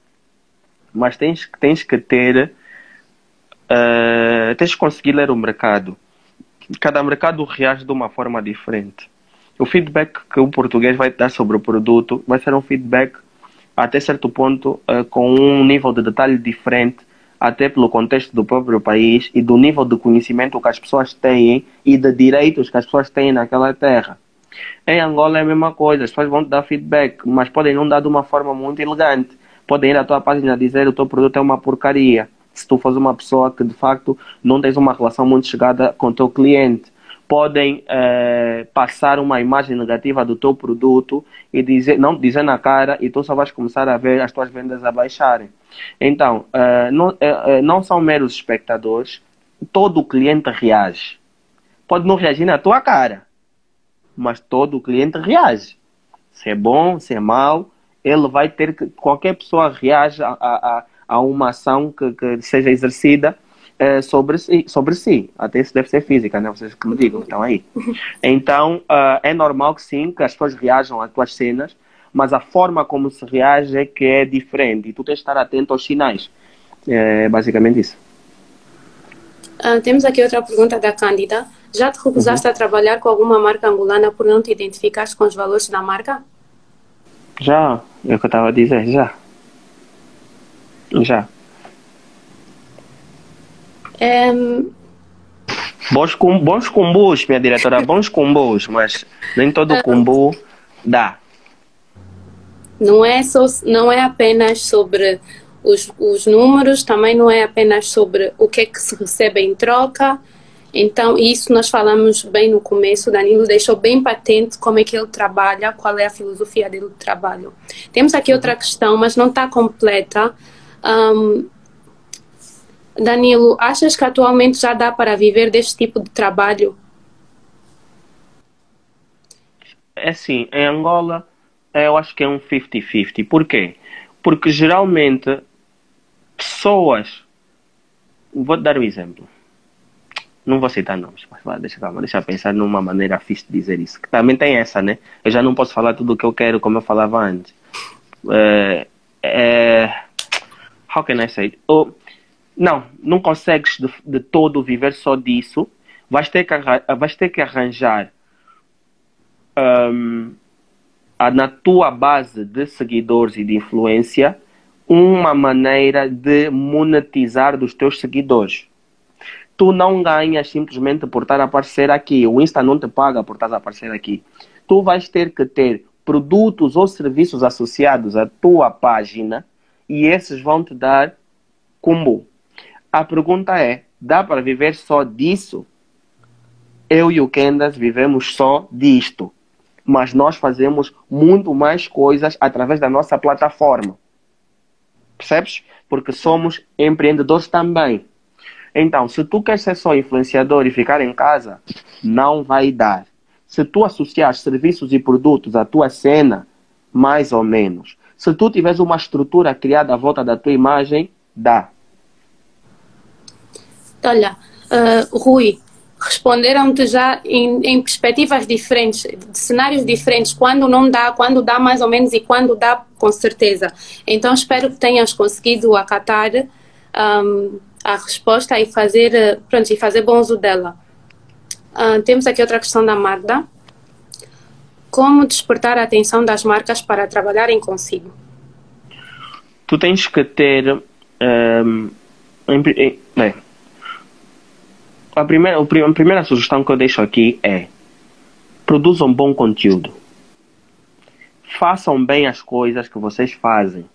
[SPEAKER 2] mas tens, tens que ter. Uh, tens que conseguir ler o mercado. Cada mercado reage de uma forma diferente. O feedback que o português vai dar sobre o produto vai ser um feedback até certo ponto uh, com um nível de detalhe diferente até pelo contexto do próprio país e do nível de conhecimento que as pessoas têm e de direitos que as pessoas têm naquela terra. Em Angola é a mesma coisa, as pessoas vão te dar feedback, mas podem não dar de uma forma muito elegante. Podem ir à tua página dizer o teu produto é uma porcaria. Se tu fores uma pessoa que de facto não tens uma relação muito chegada com o teu cliente podem é, passar uma imagem negativa do teu produto e dizer, não dizer na cara e tu só vais começar a ver as tuas vendas abaixarem. Então, é, não, é, não são meros espectadores, todo cliente reage. Pode não reagir na tua cara, mas todo cliente reage. Se é bom, se é mau, ele vai ter que. Qualquer pessoa reage a, a, a uma ação que, que seja exercida é, sobre, si, sobre si. Até isso deve ser física, né? Vocês que me digam, estão aí. Então, uh, é normal que sim, que as pessoas reajam às tuas cenas, mas a forma como se reage é que é diferente. E tu tens de estar atento aos sinais. É basicamente isso.
[SPEAKER 1] Uh, temos aqui outra pergunta da Cândida. Já te recusaste uhum. a trabalhar com alguma marca angolana por não te identificares com os valores da marca?
[SPEAKER 2] Já, é o que eu estava a dizer, já. Já.
[SPEAKER 1] Um...
[SPEAKER 2] Bons, com, bons combos, minha diretora, bons combos, mas nem todo combo dá.
[SPEAKER 1] Não é, só, não é apenas sobre os, os números, também não é apenas sobre o que é que se recebe em troca. Então, isso nós falamos bem no começo, Danilo deixou bem patente como é que ele trabalha, qual é a filosofia dele do trabalho. Temos aqui outra questão, mas não está completa. Um, Danilo, achas que atualmente já dá para viver deste tipo de trabalho?
[SPEAKER 2] É assim, em Angola eu acho que é um 50-50. Por quê? Porque geralmente pessoas. Vou dar um exemplo. Não vou citar nomes, mas vai, deixa, calma, deixa pensar numa maneira fixe de dizer isso. Que também tem essa, né? Eu já não posso falar tudo o que eu quero como eu falava antes. É, é, how can I say? It? Oh, não, não consegues de, de todo viver só disso. Vais ter que, vais ter que arranjar um, a, na tua base de seguidores e de influência uma maneira de monetizar dos teus seguidores. Tu não ganhas simplesmente por estar a aparecer aqui. O Insta não te paga por estar a aparecer aqui. Tu vais ter que ter produtos ou serviços associados à tua página e esses vão te dar combo. A pergunta é: dá para viver só disso? Eu e o Kendas vivemos só disto, mas nós fazemos muito mais coisas através da nossa plataforma. Percebes? Porque somos empreendedores também. Então, se tu queres ser só influenciador e ficar em casa, não vai dar. Se tu associar serviços e produtos à tua cena, mais ou menos. Se tu tiveres uma estrutura criada à volta da tua imagem, dá.
[SPEAKER 1] Olha, uh, Rui, responderam-te já em, em, perspectivas diferentes, de cenários diferentes, quando não dá, quando dá mais ou menos e quando dá com certeza. Então espero que tenhas conseguido acatar um, a resposta e fazer, pronto, e fazer bom uso dela. Uh, temos aqui outra questão da Magda. Como despertar a atenção das marcas para trabalharem consigo?
[SPEAKER 2] Tu tens que ter. Um, bem, a primeira, a primeira sugestão que eu deixo aqui é produzam bom conteúdo. Façam bem as coisas que vocês fazem.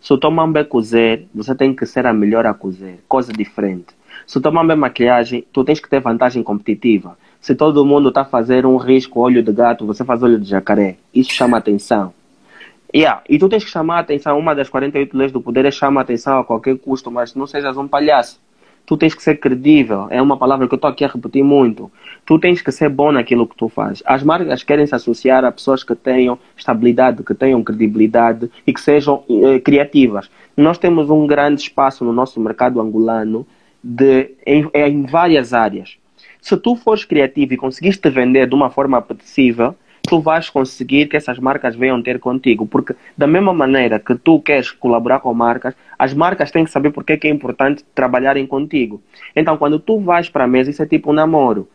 [SPEAKER 2] Se o Tomambe é cozer, você tem que ser a melhor a cozer. Coisa diferente. Se o Tomambe é maquiagem, tu tens que ter vantagem competitiva. Se todo mundo está a fazer um risco olho de gato, você faz olho de jacaré. Isso chama atenção. Yeah. E tu tens que chamar a atenção. Uma das 48 leis do poder é chamar a atenção a qualquer custo, mas não sejas um palhaço tu tens que ser credível. É uma palavra que eu estou aqui a repetir muito. Tu tens que ser bom naquilo que tu fazes. As marcas querem se associar a pessoas que tenham estabilidade, que tenham credibilidade e que sejam eh, criativas. Nós temos um grande espaço no nosso mercado angolano de, em, em várias áreas. Se tu fores criativo e conseguiste te vender de uma forma apetecível, tu vais conseguir que essas marcas venham ter contigo. Porque da mesma maneira que tu queres colaborar com marcas, as marcas têm que saber porque é importante trabalharem contigo. Então, quando tu vais para a mesa, isso é tipo um namoro.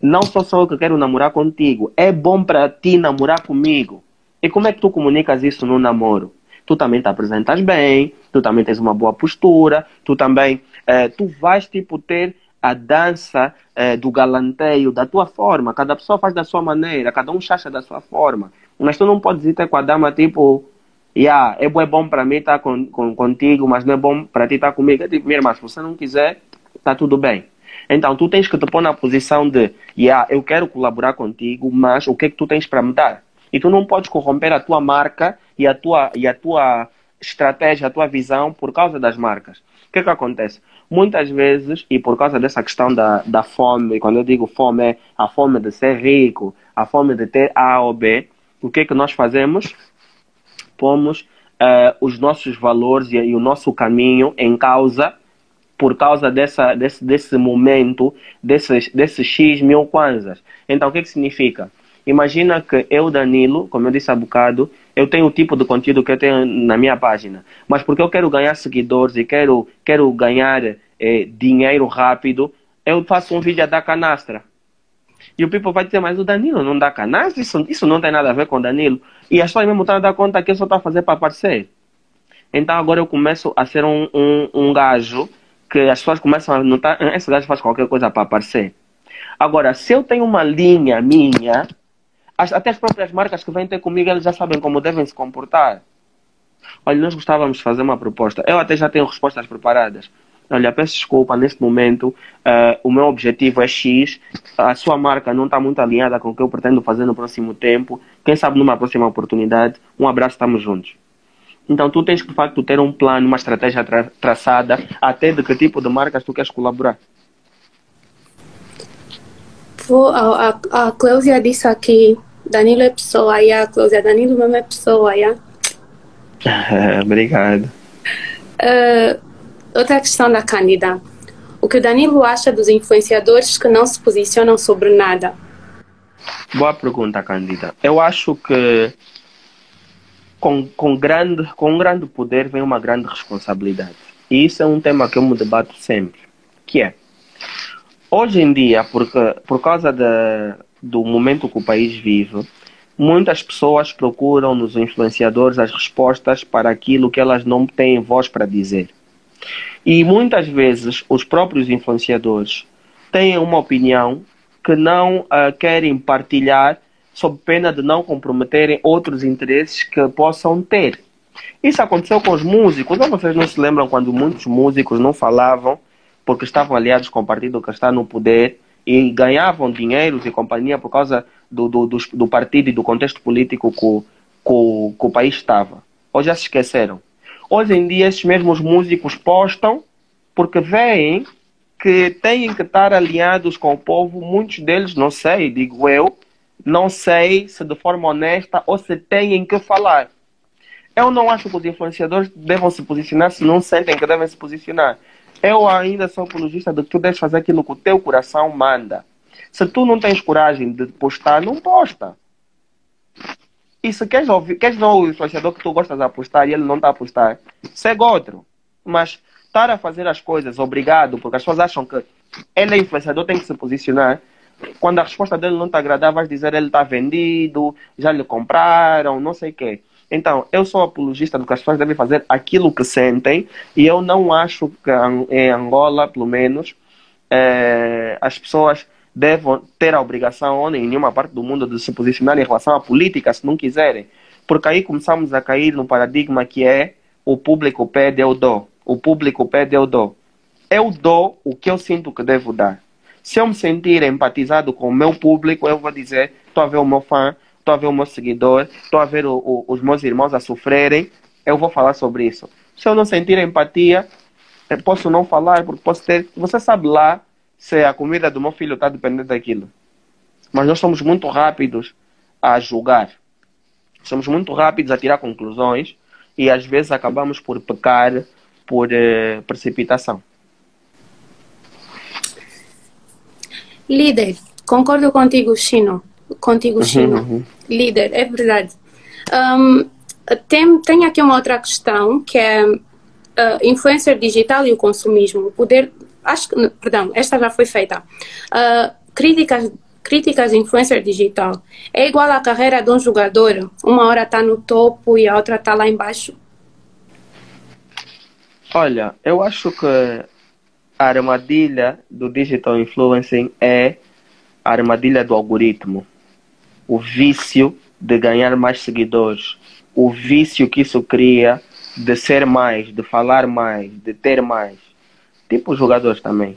[SPEAKER 2] Não sou só eu que quero namorar contigo. É bom para ti namorar comigo. E como é que tu comunicas isso no namoro? Tu também te apresentas bem, tu também tens uma boa postura, tu também, eh, tu vais tipo ter a dança eh, do galanteio da tua forma. Cada pessoa faz da sua maneira, cada um chacha da sua forma. Mas tu não podes ir ter com a dama tipo, yeah, é bom, é bom para mim estar com, com, contigo, mas não é bom para ti estar comigo. É tipo, minha irmã, se você não quiser, está tudo bem. Então tu tens que te pôr na posição de, yeah, eu quero colaborar contigo, mas o que é que tu tens para me dar? E tu não podes corromper a tua marca e a tua, e a tua estratégia, a tua visão por causa das marcas. O que é que acontece? Muitas vezes, e por causa dessa questão da, da fome, quando eu digo fome, é a fome de ser rico, a fome de ter A ou B, o que é que nós fazemos? Pomos uh, os nossos valores e, e, o nosso caminho em causa por causa dessa, desse, desse momento, desses, desses X mil kwanzas. Então, o que, é que significa? Imagina que eu, Danilo, como eu disse há bocado, eu tenho o tipo de conteúdo que eu tenho na minha página. Mas porque eu quero ganhar seguidores e quero, quero ganhar eh, dinheiro rápido, eu faço um vídeo a dar canastra. E o people vai dizer, mas o Danilo não dá canastra? Isso, isso não tem nada a ver com o Danilo. E as pessoas mesmo estão a dar conta que eu só estou a fazer para aparecer. Então agora eu começo a ser um, um, um gajo que as pessoas começam a notar, ah, esse gajo faz qualquer coisa para aparecer. Agora, se eu tenho uma linha minha, as, até as próprias marcas que vêm ter comigo, eles já sabem como devem se comportar. Olha, nós gostávamos de fazer uma proposta. Eu até já tenho respostas preparadas. Olha, peço desculpa, neste momento uh, o meu objetivo é X, a sua marca não está muito alinhada com o que eu pretendo fazer no próximo tempo. Quem sabe numa próxima oportunidade, um abraço, estamos juntos. Então tu tens que de facto ter um plano, uma estratégia tra traçada, até de que tipo de marcas tu queres colaborar.
[SPEAKER 1] Vou, a, a, a Cleusia disse aqui Danilo é pessoa, ya. Cleusia, Danilo mesmo é pessoa, ya.
[SPEAKER 2] Obrigado.
[SPEAKER 1] Uh, outra questão da Cândida. O que o Danilo acha dos influenciadores que não se posicionam sobre nada?
[SPEAKER 2] Boa pergunta, Cândida. Eu acho que com, com, grande, com um grande poder vem uma grande responsabilidade. E isso é um tema que eu me debato sempre, que é, hoje em dia, porque, por causa da, do momento que o país vive, muitas pessoas procuram nos influenciadores as respostas para aquilo que elas não têm voz para dizer. E muitas vezes os próprios influenciadores têm uma opinião que não uh, querem partilhar sob pena de não comprometerem outros interesses que possam ter. Isso aconteceu com os músicos. Ou vocês não se lembram quando muitos músicos não falavam porque estavam aliados com o partido que está no poder e ganhavam dinheiros e companhia por causa do, do, do, do partido e do contexto político que, que, que o país estava. Ou já se esqueceram? Hoje em dia, esses mesmos músicos postam porque veem que têm que estar alinhados com o povo. Muitos deles, não sei, digo eu, não sei se de forma honesta ou se têm que falar. Eu não acho que os influenciadores devam se posicionar se não sentem que devem se posicionar. Eu ainda sou apologista de que tu deves fazer aquilo que o teu coração manda. Se tu não tens coragem de postar, não posta. E se queres ouvir, queres ver o influenciador que tu gostas de apostar e ele não está a apostar, segue outro. Mas estar a fazer as coisas obrigado, porque as pessoas acham que ele é influenciador, tem que se posicionar. Quando a resposta dele não te agradar, vais dizer ele está vendido, já lhe compraram, não sei o quê. Então, eu sou apologista do que as pessoas devem fazer aquilo que sentem e eu não acho que em Angola, pelo menos, é, as pessoas devem ter a obrigação, ou em nenhuma parte do mundo, de se posicionar em relação à política, se não quiserem. Porque aí começamos a cair no paradigma que é o público pede, eu dou. O público pede, eu dou. Eu dou o que eu sinto que devo dar. Se eu me sentir empatizado com o meu público, eu vou dizer, estou a ver o meu fã, estou a ver o meu seguidor, estou a ver o, o, os meus irmãos a sofrerem, eu vou falar sobre isso. Se eu não sentir empatia, eu posso não falar, porque posso ter. Você sabe lá se a comida do meu filho está dependendo daquilo. Mas nós somos muito rápidos a julgar. Somos muito rápidos a tirar conclusões e às vezes acabamos por pecar por eh, precipitação.
[SPEAKER 1] Líder, concordo contigo, Chino. Contigo, uhum, Chino. Uhum. Líder, é verdade. Um, tem, tem aqui uma outra questão que é uh, influencer digital e o consumismo. O poder acho que, perdão, esta já foi feita. Uh, críticas, críticas de influencer digital. É igual à carreira de um jogador? Uma hora está no topo e a outra está lá embaixo?
[SPEAKER 2] Olha, eu acho que a armadilha do digital influencing é a armadilha do algoritmo. O vício de ganhar mais seguidores. O vício que isso cria de ser mais, de falar mais, de ter mais tipo os jogadores também.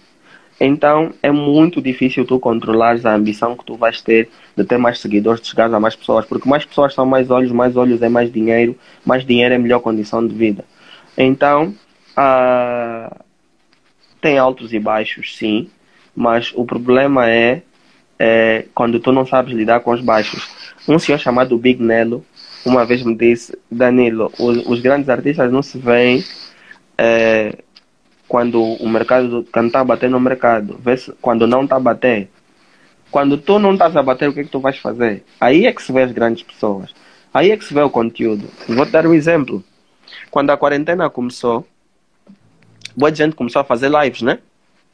[SPEAKER 2] Então é muito difícil tu controlares a ambição que tu vais ter de ter mais seguidores, de chegar a mais pessoas, porque mais pessoas são mais olhos, mais olhos é mais dinheiro, mais dinheiro é melhor condição de vida. Então uh, tem altos e baixos, sim, mas o problema é, é quando tu não sabes lidar com os baixos. Um senhor chamado Big Nelo uma vez me disse, Danilo, os, os grandes artistas não se veem é, quando o mercado, quando está bater no mercado, quando não está a bater. Quando tu não estás a bater, o que é que tu vais fazer? Aí é que se vê as grandes pessoas. Aí é que se vê o conteúdo. Vou te dar um exemplo. Quando a quarentena começou, boa gente começou a fazer lives, né?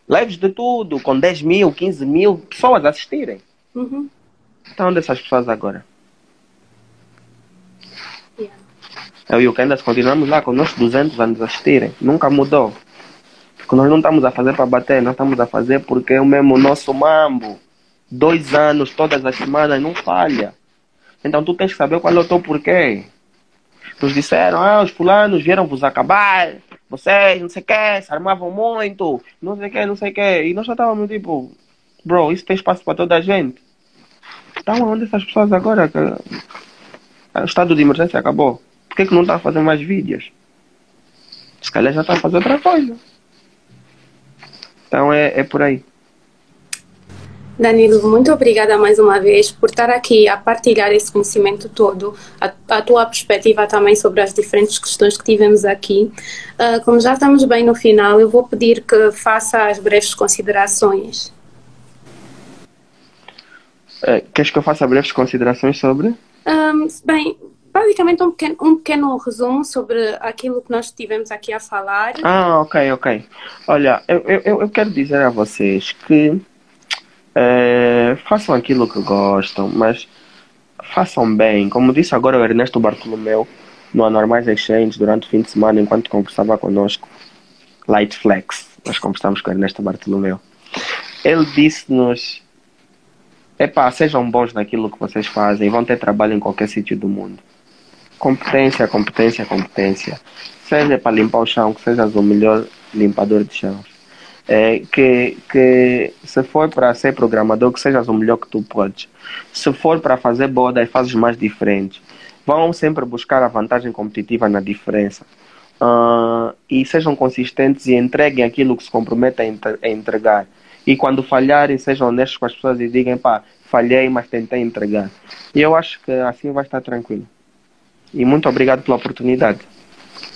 [SPEAKER 2] Lives de tudo, com 10 mil, 15 mil pessoas assistirem. Uhum. Então, onde essas pessoas agora? Yeah. Eu e o Candace continuamos lá com nossos 200 anos assistirem. Nunca mudou que nós não estamos a fazer para bater, nós estamos a fazer porque é o mesmo nosso mambo. Dois anos, todas as semanas, não falha. Então tu tens que saber qual é o teu porquê. Nos disseram, ah, os fulanos vieram vos acabar, vocês não sei o que, se armavam muito, não sei o que, não sei o que. E nós já estávamos tipo, bro, isso tem espaço para toda a gente. Então onde essas pessoas agora? O estado de emergência acabou. Por que, que não está a fazer mais vídeos? Se calhar já está a fazer outra coisa. Então é, é por aí.
[SPEAKER 1] Danilo, muito obrigada mais uma vez por estar aqui a partilhar esse conhecimento todo, a, a tua perspectiva também sobre as diferentes questões que tivemos aqui. Uh, como já estamos bem no final, eu vou pedir que faça as breves considerações.
[SPEAKER 2] Uh, queres que eu faça breves considerações sobre? Um,
[SPEAKER 1] ah, bem, basicamente um pequeno, um pequeno resumo sobre aquilo que nós tivemos aqui a falar.
[SPEAKER 2] Ah, ok, ok. Olha, eu, eu, eu quero dizer a vocês que é, façam aquilo que gostam, mas façam bem. Como disse agora o Ernesto Bartolomeu no Anormais Exchange durante o fim de semana, enquanto conversava conosco, Light Flex, nós conversamos com o Ernesto Bartolomeu. Ele disse-nos: Epá, sejam bons naquilo que vocês fazem, vão ter trabalho em qualquer sítio do mundo. Competência, competência, competência. Seja para limpar o chão, que sejas o melhor limpador de chão. É, que, que se for para ser programador, que sejas o melhor que tu podes. Se for para fazer bodas, fazes mais diferente. Vão sempre buscar a vantagem competitiva na diferença. uh, e sejam consistentes e entreguem aquilo que se comprometem a entregar. E quando falharem, sejam honestos com as pessoas e digam, pá, falhei, mas tentei entregar. E eu acho que assim vai estar tranquilo. E muito obrigado pela oportunidade.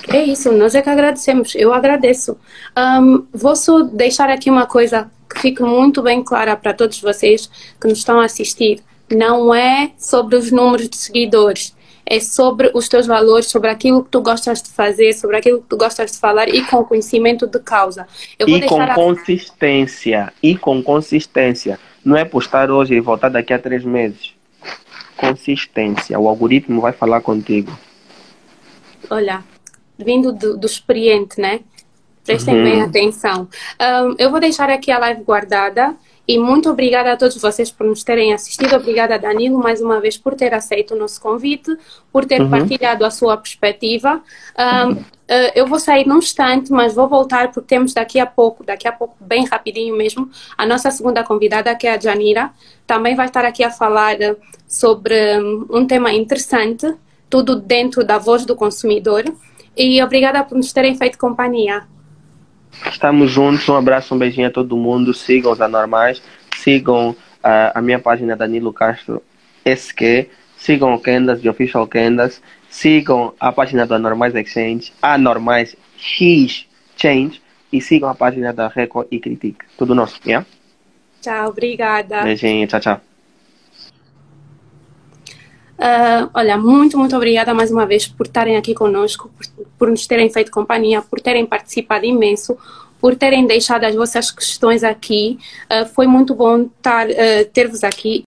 [SPEAKER 1] É isso, nós é que agradecemos. Eu agradeço. Um, vou só deixar aqui uma coisa que fique muito bem clara para todos vocês que nos estão a assistir. Não é sobre os números de seguidores é sobre os teus valores, sobre aquilo que tu gostas de fazer, sobre aquilo que tu gostas de falar e com conhecimento de causa.
[SPEAKER 2] e com a... consistência, e com consistência. Não é postar hoje e voltar daqui a três meses. Consistência. O algoritmo vai falar contigo.
[SPEAKER 1] Olha, vindo do, do experiente, né? Prestem uhum. bem atenção. Um, eu vou deixar aqui a live guardada. E muito obrigada a todos vocês por nos terem assistido. Obrigada, Danilo, mais uma vez por ter aceito o nosso convite, por ter uhum. partilhado a sua perspectiva. Um, uh, eu vou sair num instante, mas vou voltar porque temos daqui a pouco, daqui a pouco, bem rapidinho mesmo, a nossa segunda convidada, que é a Janira. Também vai estar aqui a falar sobre um tema interessante, tudo dentro da voz do consumidor. E obrigada por nos terem feito companhia.
[SPEAKER 2] Estamos juntos. Um abraço, um beijinho a todo mundo. Sigam os anormais. Sigam uh, a minha página Danilo Castro SQ. Sigam o Candas, The Official Candas. Sigam a página do Anormais Exchange, Anormais X Change. E sigam a página da Record e Critique. Tudo nosso, yeah?
[SPEAKER 1] Tchau, obrigada.
[SPEAKER 2] Beijinho, tchau, tchau.
[SPEAKER 1] Uh, olha, muito, muito obrigada mais uma vez por estarem aqui conosco, por, por, nos terem feito companhia, por terem participado imenso, por terem deixado as vossas questões aqui. Uh, foi muito bom uh, ter-vos aqui.